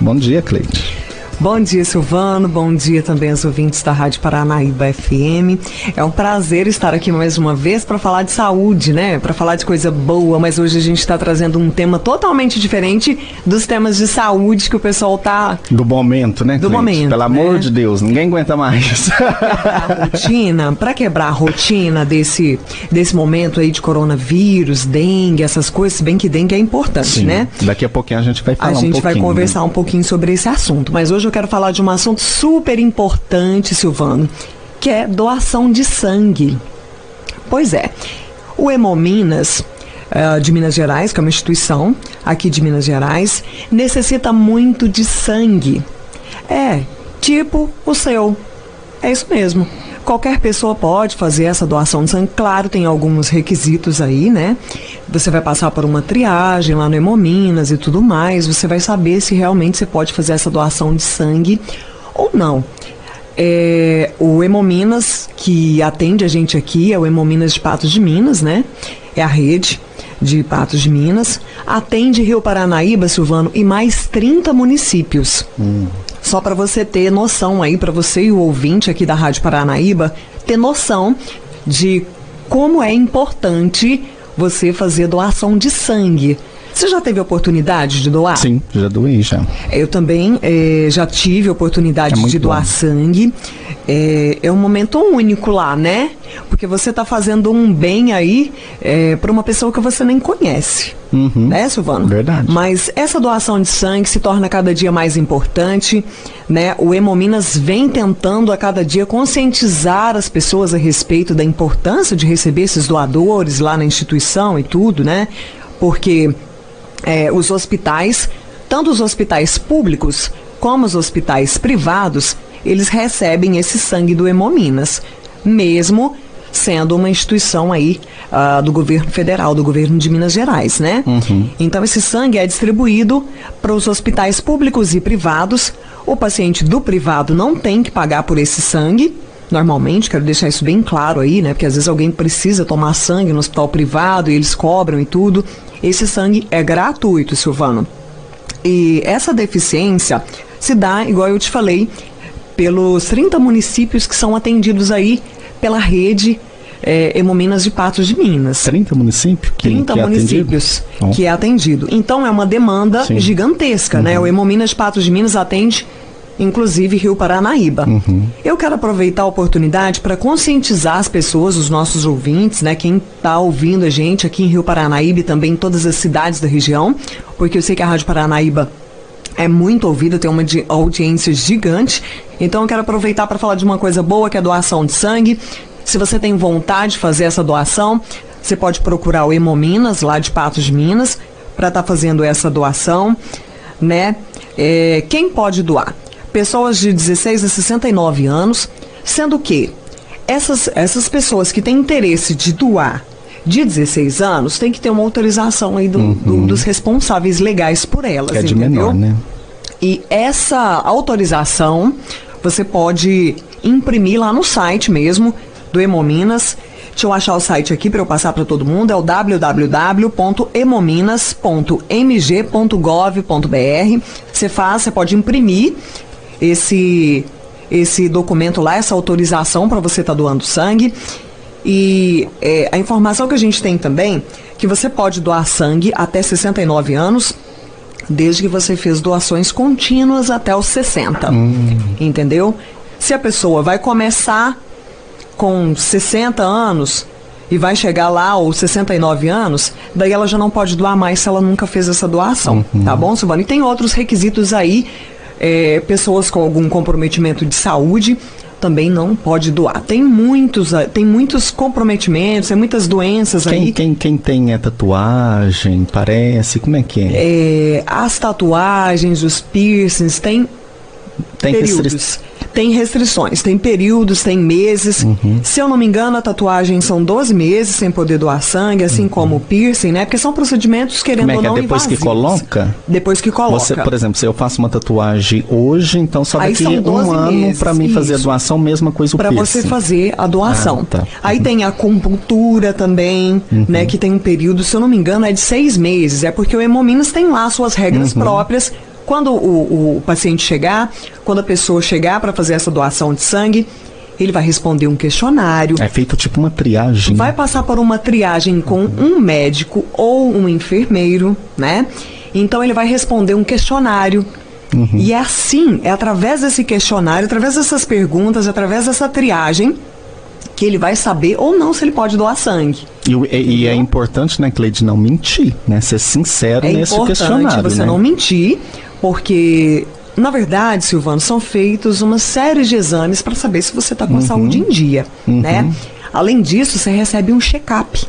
Bom dia, Cleide. Bom dia, Silvano. Bom dia também aos ouvintes da Rádio Paranaíba FM. É um prazer estar aqui mais uma vez para falar de saúde, né? Para falar de coisa boa, mas hoje a gente está trazendo um tema totalmente diferente dos temas de saúde que o pessoal tá. Do momento, né? Do Cleide? momento. Pelo amor né? de Deus, ninguém aguenta mais. a rotina, para quebrar a rotina desse, desse momento aí de coronavírus, dengue, essas coisas, se bem que dengue é importante, Sim, né? Daqui a pouquinho a gente vai falar A um gente pouquinho. vai conversar né? um pouquinho sobre esse assunto, mas hoje eu quero falar de um assunto super importante, Silvano, que é doação de sangue. Pois é, o Hemominas eh, de Minas Gerais, que é uma instituição aqui de Minas Gerais, necessita muito de sangue. É, tipo o seu. É isso mesmo. Qualquer pessoa pode fazer essa doação de sangue. Claro, tem alguns requisitos aí, né? Você vai passar por uma triagem lá no Hemominas e tudo mais. Você vai saber se realmente você pode fazer essa doação de sangue ou não. É, o Hemominas, que atende a gente aqui, é o Hemominas de Patos de Minas, né? É a rede de Patos de Minas. Atende Rio Paranaíba, Silvano, e mais 30 municípios. Só para você ter noção aí, para você e o ouvinte aqui da Rádio Paranaíba, ter noção de como é importante você fazer doação de sangue. Você já teve oportunidade de doar? Sim, já doei já. Eu também eh, já tive oportunidade É de doar bom. sangue. É, é um momento único lá, né? Porque você está fazendo um bem aí para uma pessoa que você nem conhece. Uhum. Né, Silvano? Verdade. Mas essa doação de sangue se torna cada dia mais importante, né? O Hemominas vem tentando a cada dia conscientizar as pessoas a respeito da importância de receber esses doadores lá na instituição e tudo, né? Porque é, os hospitais, tanto os hospitais públicos como os hospitais privados, eles recebem esse sangue do Hemominas, mesmo sendo uma instituição aí ah, do governo federal, do governo de Minas Gerais, né? Então esse sangue é distribuído para os hospitais públicos e privados. O paciente do privado não tem que pagar por esse sangue, normalmente, quero deixar isso bem claro aí, né? Porque às vezes alguém precisa tomar sangue no hospital privado e eles cobram e tudo. Esse sangue é gratuito, Silvano. E essa deficiência se dá, igual eu te falei, pelos 30 municípios que são atendidos aí pela rede é, Hemominas de Patos de Minas. 30 municípios? Que, 30 que é municípios atendido? que é atendido. Então é uma demanda Sim. gigantesca, né? O Hemominas de Patos de Minas atende inclusive Rio Paranaíba. Eu quero aproveitar a oportunidade para conscientizar as pessoas, os nossos ouvintes, né, quem está ouvindo a gente aqui em Rio Paranaíba e também em todas as cidades da região, porque eu sei que a Rádio Paranaíba é muito ouvida, tem uma di- audiência gigante. Então eu quero aproveitar para falar de uma coisa boa, que é a doação de sangue. Se você tem vontade de fazer essa doação, você pode procurar o Hemominas, lá de Patos de Minas, para estar fazendo essa doação, né? É, quem pode doar? Pessoas de 16 a 69 anos, sendo que essas, essas pessoas que têm interesse de doar de 16 anos têm que ter uma autorização aí do- do- dos responsáveis legais por elas, Que é de entendeu? menor, né? E essa autorização você pode imprimir lá no site mesmo do Hemominas. Deixa eu achar o site aqui para eu passar para todo mundo. É o www.hemominas.mg.gov.br. Você faz, você pode imprimir esse esse documento lá, essa autorização para você estar doando sangue. E é, a informação que a gente tem também que você pode doar sangue até 69 anos desde que você fez doações contínuas até os 60. Entendeu? Se a pessoa vai começar com 60 anos e vai chegar lá aos 69 anos, daí ela já não pode doar mais se ela nunca fez essa doação, tá bom, Silvana? E tem outros requisitos aí, é, pessoas com algum comprometimento de saúde também não pode doar. Tem muitos, ah, tem muitos comprometimentos, tem muitas doenças Quem, aí. quem, quem tem é tatuagem, parece, como é que é? É, as tatuagens, os piercings, tem Tem períodos. Tem restrições, tem períodos, tem meses. Uhum. Se eu não me engano, a tatuagem são 12 meses sem poder doar sangue, assim como o piercing, né? Porque são procedimentos, querendo Uhum. Como é ou que é não, depois que invasivos. coloca? Depois que coloca. Você, por exemplo, se eu faço uma tatuagem hoje, então só daqui são 12 um ano pra mim fazer a doação, mesma coisa o Para piercing. você fazer a doação. Ah, tá. Aí tem a acupuntura também, Uhum. né? Que tem um período, se eu não me engano, é de seis meses. É porque o Hemominas tem lá suas regras Uhum. próprias. Quando o, o paciente chegar, quando a pessoa chegar para fazer essa doação de sangue, ele vai responder um questionário. É feito tipo uma triagem. Vai passar por uma triagem com um médico ou um enfermeiro, né? Então ele vai responder um questionário. E é assim, é através desse questionário, através dessas perguntas, através dessa triagem, que ele vai saber ou não se ele pode doar sangue. E, e- e é importante, né, Cleide, não mentir, né? Ser sincero É nesse importante questionário, você né? não mentir, porque na verdade, Silvano, são feitos uma série de exames para saber se você está com a saúde em dia, né? Além disso, você recebe um check-up.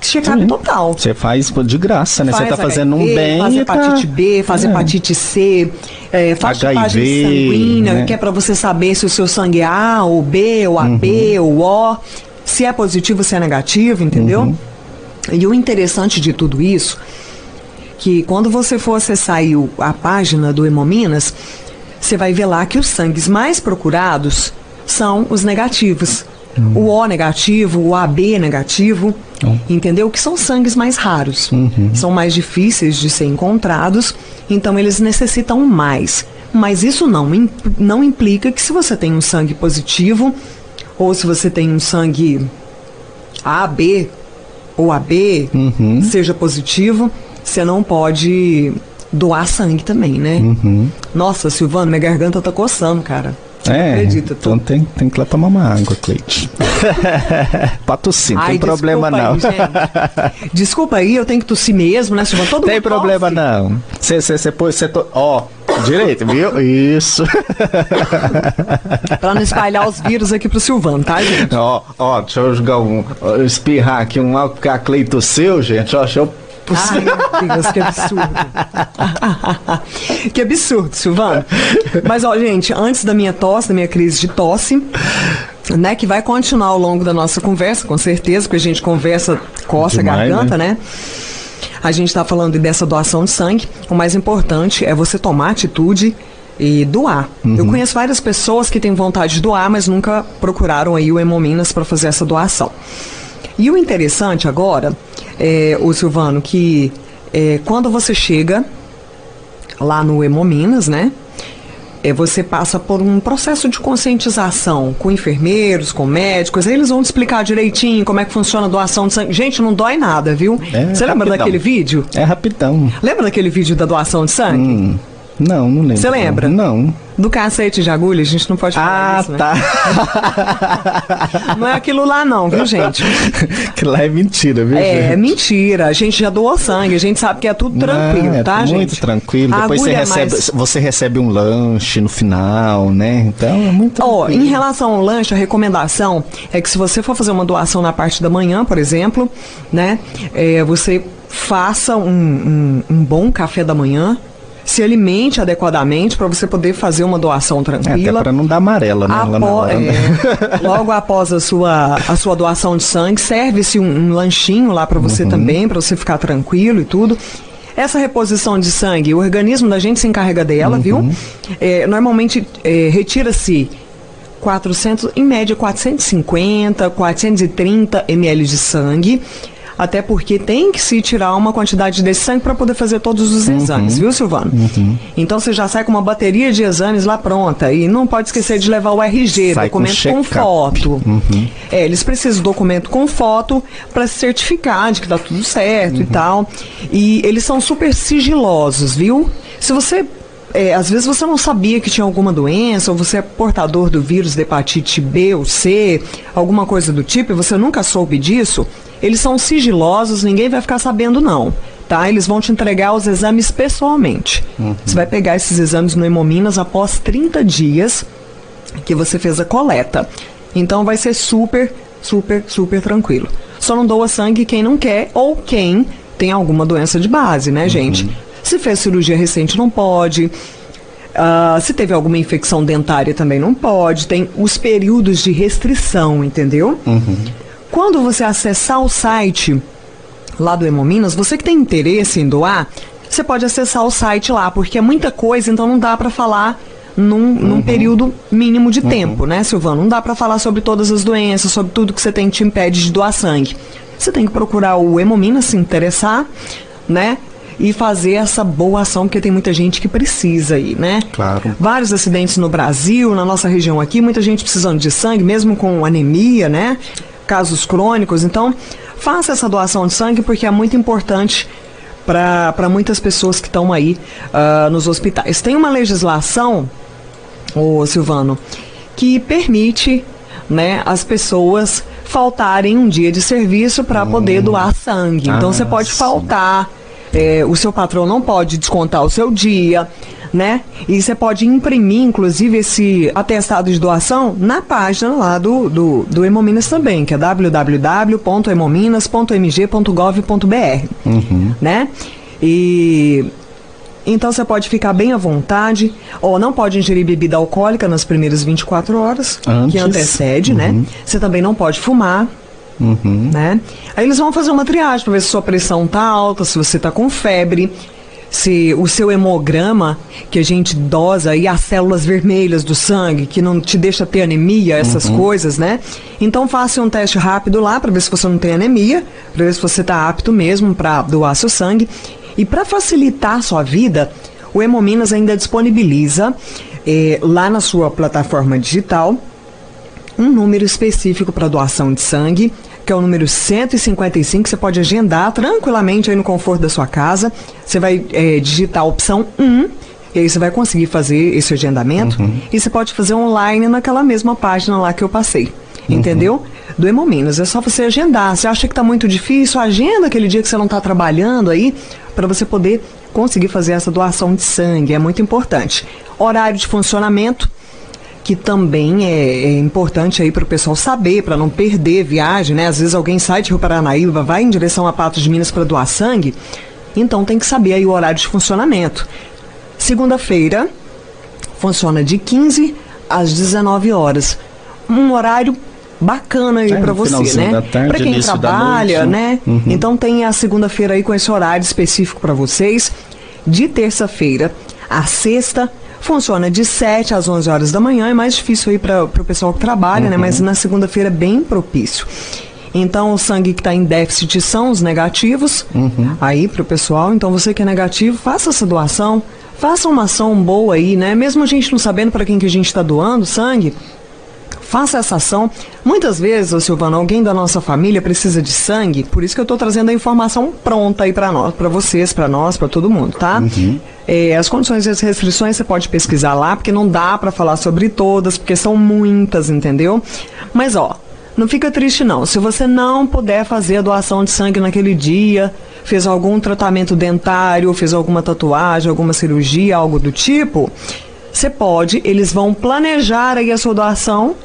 Check-up total. Você faz de graça, né? Você Faz tá fazendo um bem Faz tá... hepatite B, faz É. hepatite C, é, faz HIV, sanguínea, né? que é para você saber se o seu sangue é A, ou B, ou AB, Uhum. ou O, se é positivo, se é negativo, entendeu? Uhum. E o interessante de tudo isso, que quando você for acessar a página do Hemominas, você vai ver lá que os sangues mais procurados são os negativos. O O negativo, o AB negativo, entendeu? Que são sangues mais raros. São mais difíceis de ser encontrados, então eles necessitam mais. Mas isso não, não implica que se você tem um sangue positivo, ou se você tem um sangue AB ou AB, seja positivo, você não pode doar sangue também, né? Nossa, Silvano, minha garganta tá coçando, cara. É, acredita, tô... então tem, tem que lá tomar uma água, Cleide. pra tossir, não tem problema desculpa não. Aí, gente. Desculpa aí, eu tenho que tossir mesmo, né, Silvano? Todo Tem problema tosse. não. Você pôs, você ó, direito, viu? Isso. Pra não espalhar os vírus aqui pro Silvano, tá, gente? ó, ó, deixa eu jogar um, espirrar aqui um álcool que a Cleide tosseu, gente, ó, deixa eu Ai, meu Deus, que absurdo. que absurdo, Silvano. Mas, ó, gente, antes da minha tosse, da minha crise de tosse, né, que vai continuar ao longo da nossa conversa, com certeza, porque a gente conversa, coça Demais, a garganta, né? A gente está falando dessa doação de sangue. O mais importante é você tomar atitude e doar. Eu conheço várias pessoas que têm vontade de doar, mas nunca procuraram aí o Hemominas para fazer essa doação. E o interessante agora, é, o Silvano, que é, quando você chega lá no Hemominas, né? É, você passa por um processo de conscientização com enfermeiros, com médicos, aí eles vão te explicar direitinho como é que funciona a doação de sangue. Gente, não dói nada, viu? É, você lembra rapidão. daquele vídeo? É rapidão. Lembra daquele vídeo da doação de sangue? Hum, não, não lembro. Você lembra? Não. Do cacete de agulha, a gente não pode falar Ah, isso, né? tá. Não é aquilo lá não, viu, gente? que lá é mentira, viu, É, gente? mentira. A gente já doou sangue, a gente sabe que é tudo tranquilo, Não, é tá, gente? muito tranquilo. A Depois você é recebe, mais- você recebe um lanche no final, né? Então é muito Ó, tranquilo. em relação ao lanche, a recomendação é que se você for fazer uma doação na parte da manhã, por exemplo, né, é, você faça um, um- um bom café da manhã, se alimente adequadamente para você poder fazer uma doação É, até tranquila. pra não dar amarela, né? né? é, logo após a sua, a sua doação de sangue, serve-se um, um lanchinho lá para Uhum. você também, para você ficar tranquilo e tudo. Essa reposição de sangue, o organismo da gente se encarrega dela, Uhum. viu? É, normalmente é, retira-se 400, em média 450, 430 ml de sangue. Até porque tem que se tirar uma quantidade desse sangue para poder fazer todos os Uhum. exames, viu, Silvano? Então você já sai com uma bateria de exames lá pronta. E não pode esquecer de levar o RG, Sai com documento com, check-up. foto. É, eles precisam do documento com foto para se certificar de que tá tudo certo e tal. E eles são super sigilosos, viu? Se você é, às vezes você não sabia que tinha alguma doença, ou você é portador do vírus da hepatite B ou C, alguma coisa do tipo, e você nunca soube disso, eles são sigilosos, ninguém vai ficar sabendo não. Tá? Eles vão te entregar os exames pessoalmente. Você vai pegar esses exames no Hemominas após 30 dias que você fez a coleta. Então vai ser super, super, super tranquilo. Só não doa sangue quem não quer ou quem tem alguma doença de base, né, gente? Se fez cirurgia recente, não pode. Uh, se teve alguma infecção dentária também não pode. Tem os períodos de restrição, entendeu? Uhum. Quando você acessar o site lá do Hemominas, você que tem interesse em doar, você pode acessar o site lá, porque é muita coisa, então não dá para falar num, uhum. num, período mínimo de uhum. tempo, né, Silvano? Não dá para falar sobre todas as doenças, sobre tudo que você tem que te impede de doar sangue. Você tem que procurar o Hemominas, se interessar, né? e fazer essa boa ação, porque tem muita gente que precisa aí, né? Claro. Vários acidentes no Brasil, na nossa região aqui, muita gente precisando de sangue, mesmo com anemia, né? Casos crônicos. Então, faça essa doação de sangue porque é muito importante para muitas pessoas que estão aí uh, nos hospitais. Tem uma legislação, ô Silvano, que permite né, as pessoas faltarem um dia de serviço para hum. poder doar sangue. Então ah, você pode sim. faltar é, o seu patrão não pode descontar o seu dia, né? E você pode imprimir, inclusive, esse atestado de doação na página lá do, do, do Hemominas também, que é www.hemominas.mg.gov.br, uhum. né? E então você pode ficar bem à vontade, ou não pode ingerir bebida alcoólica nas primeiras 24 horas, Antes. que antecede, né? uhum. né? Você também não pode fumar, Uhum. Né? Aí eles vão fazer uma triagem para ver se sua pressão tá alta, se você tá com febre, se o seu hemograma, que a gente dosa aí as células vermelhas do sangue, que não te deixa ter anemia, essas uhum. coisas, né? Então faça um teste rápido lá para ver se você não tem anemia, para ver se você tá apto mesmo para doar seu sangue. E para facilitar a sua vida, o Hemominas ainda disponibiliza eh, lá na sua plataforma digital um número específico para doação de sangue, que é o número 155. Você pode agendar tranquilamente aí no conforto da sua casa. Você vai é, digitar a opção 1. E aí você vai conseguir fazer esse agendamento. Uhum. E você pode fazer online naquela mesma página lá que eu passei. Uhum. Entendeu? Do Hemominas. É só você agendar. Você acha que está muito difícil? Agenda aquele dia que você não está trabalhando aí para você poder conseguir fazer essa doação de sangue. É muito importante. Horário de funcionamento que também é, é importante aí para o pessoal saber, para não perder viagem, né? Às vezes alguém sai de Rio Paranaíba, vai em direção a Patos de Minas para doar sangue, então tem que saber aí o horário de funcionamento. Segunda-feira funciona de 15 às 19 horas. Um horário bacana aí é, para você, né? Para quem trabalha, né? Uhum. Então tem a segunda-feira aí com esse horário específico para vocês. De terça-feira a sexta Funciona de 7 às 11 horas da manhã, é mais difícil aí para o pessoal que trabalha, uhum. né? Mas na segunda-feira é bem propício. Então, o sangue que está em déficit são os negativos, uhum. aí para o pessoal. Então, você que é negativo, faça essa doação, faça uma ação boa aí, né? Mesmo a gente não sabendo para quem que a gente está doando sangue, faça essa ação. Muitas vezes, ô Silvano, alguém da nossa família precisa de sangue, por isso que eu estou trazendo a informação pronta aí para nós, para vocês, para nós, para todo mundo, tá? Uhum. É, as condições e as restrições você pode pesquisar lá, porque não dá para falar sobre todas, porque são muitas, entendeu? Mas ó, não fica triste não. Se você não puder fazer a doação de sangue naquele dia, fez algum tratamento dentário, fez alguma tatuagem, alguma cirurgia, algo do tipo, você pode, eles vão planejar aí a sua doação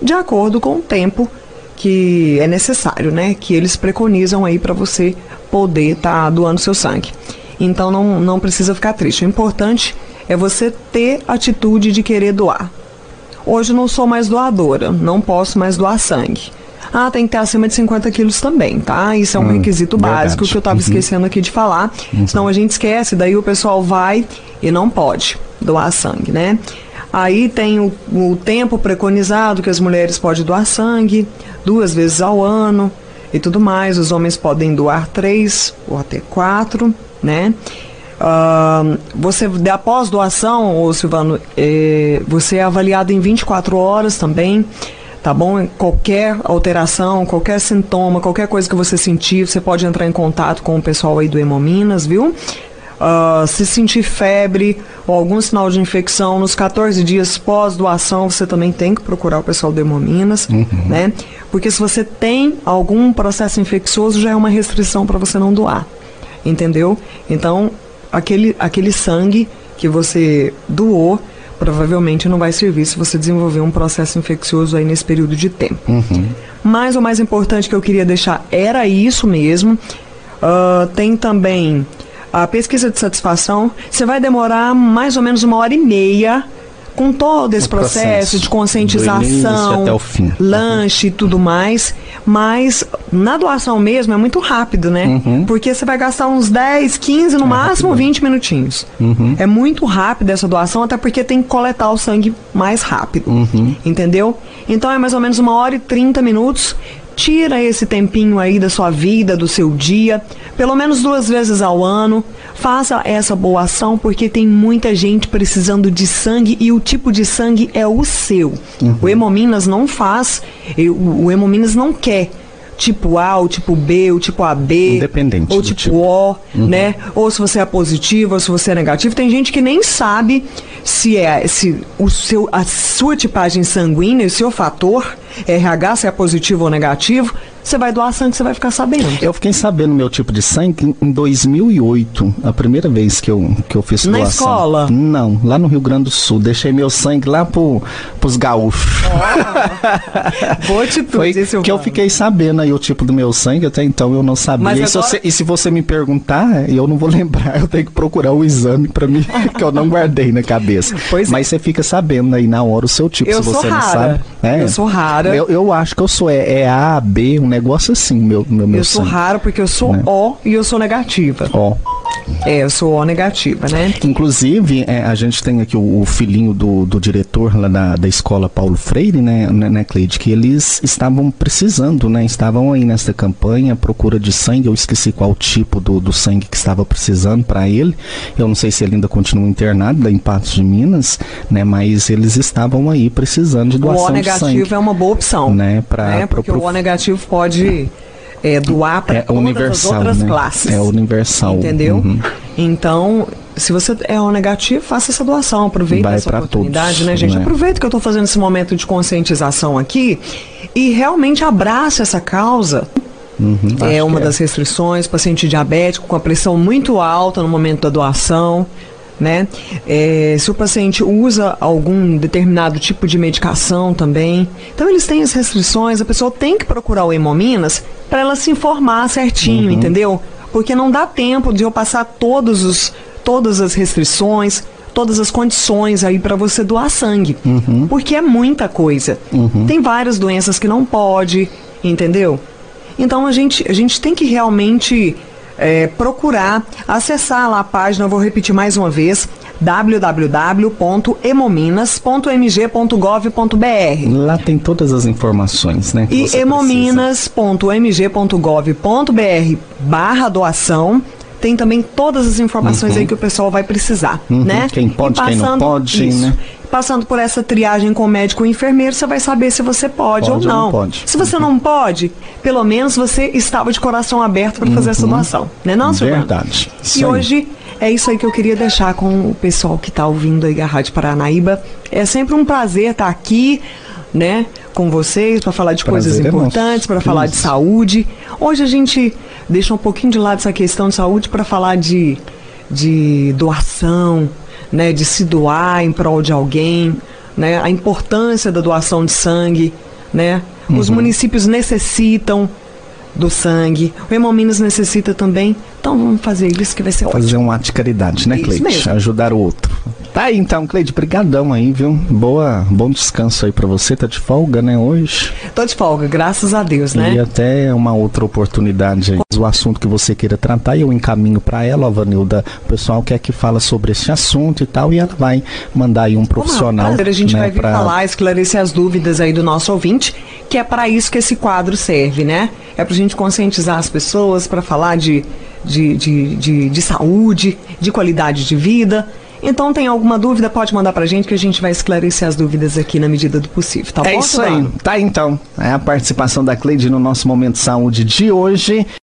de acordo com o tempo que é necessário, né? Que eles preconizam aí para você poder estar tá doando seu sangue. Então não, não precisa ficar triste. O importante é você ter atitude de querer doar. Hoje não sou mais doadora, não posso mais doar sangue. Ah, tem que ter acima de 50 quilos também, tá? Isso é um hum, requisito verdade. básico que eu estava uhum. esquecendo aqui de falar. Uhum. Senão a gente esquece, daí o pessoal vai e não pode doar sangue, né? Aí tem o, o tempo preconizado que as mulheres podem doar sangue, duas vezes ao ano e tudo mais. Os homens podem doar três ou até quatro, né? Uh, você, após doação, ô Silvano, eh, você é avaliado em 24 horas também, tá bom? Qualquer alteração, qualquer sintoma, qualquer coisa que você sentir, você pode entrar em contato com o pessoal aí do Hemominas, viu? Uh, se sentir febre ou algum sinal de infecção nos 14 dias pós-doação, você também tem que procurar o pessoal do Hemominas, uhum. né? Porque se você tem algum processo infeccioso, já é uma restrição para você não doar, entendeu? Então, aquele, aquele sangue que você doou provavelmente não vai servir se você desenvolver um processo infeccioso aí nesse período de tempo. Uhum. Mas o mais importante que eu queria deixar era isso mesmo. Uh, tem também a pesquisa de satisfação, você vai demorar mais ou menos uma hora e meia com todo esse processo, processo. de conscientização, até o fim. lanche e tudo mais, mas na doação mesmo é muito rápido, né? Uhum. Porque você vai gastar uns 10, 15, no máximo 20 minutinhos. Uhum. É muito rápido essa doação, até porque tem que coletar o sangue mais rápido. Uhum. Entendeu? Então é mais ou menos uma hora e 30 minutos. Tira esse tempinho aí da sua vida, do seu dia, pelo menos duas vezes ao ano. Faça essa boa ação porque tem muita gente precisando de sangue e o tipo de sangue é o seu. O Hemominas não faz, o Hemominas não quer tipo A, o tipo B, o tipo AB, Independente ou tipo, tipo. O, né? Ou se você é positivo, ou se você é negativo. Tem gente que nem sabe se é se o seu a sua tipagem sanguínea, o seu fator RH, se é positivo ou negativo. Você vai doar sangue, você vai ficar sabendo. Eu fiquei sabendo meu tipo de sangue em 2008, a primeira vez que eu, que eu fiz Na doação. escola? Não, lá no Rio Grande do Sul. Deixei meu sangue lá pro, pros gaúchos. Boa atitude, Foi hein, que eu fiquei sabendo aí o tipo do meu sangue, até então eu não sabia. Mas E, se agora- você, e se você me perguntar, eu não vou lembrar, eu tenho que procurar o exame pra mim, que eu não guardei na cabeça. Pois é. Mas você fica sabendo aí na hora o seu tipo, Eu se você não rara. sabe. É. Eu sou rara. Eu, eu acho que eu sou é, é A, B, um negócio assim, meu, meu, meu Eu sou sangue. raro porque eu sou Né? O e eu sou negativa. Ó. É, eu sou O negativa, né? Inclusive, é, a gente tem aqui o, o filhinho do, do diretor lá da, da escola Paulo Freire, né, né, né, Cleide, que eles estavam precisando, né, estavam aí nessa campanha, procura de sangue, eu esqueci qual tipo do, do sangue que estava precisando para ele, eu não sei se ele ainda continua internado lá em Patos de Minas, né, mas eles estavam aí precisando de O doação O de negativo sangue. é uma boa opção. Né, pra- né? Porque pro- o O negativo pode é, doar para É todas universal, as outras né? classes. É universal. Entendeu? Uhum. Então, se você é O negativo, faça essa doação. Aproveita Vai essa oportunidade, todos, né, gente? né? Aproveita que eu estou fazendo esse momento de conscientização aqui e realmente abraça essa causa. Uhum, É uma que das restrições, paciente diabético com a pressão muito alta no momento da doação, né? É, se o paciente usa algum determinado tipo de medicação também. Então eles têm as restrições, a pessoa tem que procurar o Hemominas para ela se informar certinho, entendeu? Porque não dá tempo de eu passar todos os, todas as restrições, todas as condições aí para você doar sangue. Porque é muita coisa. Tem várias doenças que não pode, entendeu? Então a gente, a gente tem que realmente é, procurar acessar lá a página, vou repetir mais uma vez, www.hemominas.mg.gov.br Lá tem todas as informações, né? e hemominas.mg.gov.br barra doação tem também todas as informações aí que o pessoal vai precisar, Uhum. né? Quem pode, E quem não pode, isso, né? Passando por essa triagem com o médico e enfermeiro, você vai saber se você pode, Pode ou ou não. não pode. Se você não pode, pelo menos você estava de coração aberto para fazer essa doação, né não? Uhum. Verdade. E hoje é isso aí que eu queria deixar com o pessoal que está ouvindo aí a Rádio Paranaíba. É sempre um prazer estar aqui, né, com vocês para falar de Prazer coisas é importantes, para falar de saúde. Hoje a gente deixa um pouquinho de lado essa questão de saúde para falar de, de doação, né, de se doar em prol de alguém, né, a importância da doação de sangue, né? Uhum. Os municípios necessitam do sangue. O Hemominas necessita também. Então vamos fazer isso que vai ser ótimo. Fazer um ato de caridade, né, Cleide? Ajudar o outro. Tá aí então, Cleide, brigadão aí, viu? Boa, bom descanso aí pra você, tá de folga, né, hoje? Tô de folga, graças a Deus, né? E até uma outra oportunidade aí. O assunto que você queira tratar, eu encaminho pra ela, ó, Vanilda. O pessoal quer que fala sobre esse assunto e tal, e ela vai mandar aí um profissional. Não? A gente né, vai vir pra- falar, esclarecer as dúvidas aí do nosso ouvinte, que é para isso que esse quadro serve, né? É pra gente conscientizar as pessoas, para falar de, de, de, de, de saúde, de qualidade de vida. Então, tem alguma dúvida, pode mandar pra gente que a gente vai esclarecer as dúvidas aqui na medida do possível, tá É bom, isso aí. Tá então. É a participação da Cleide no nosso Momento Saúde de hoje.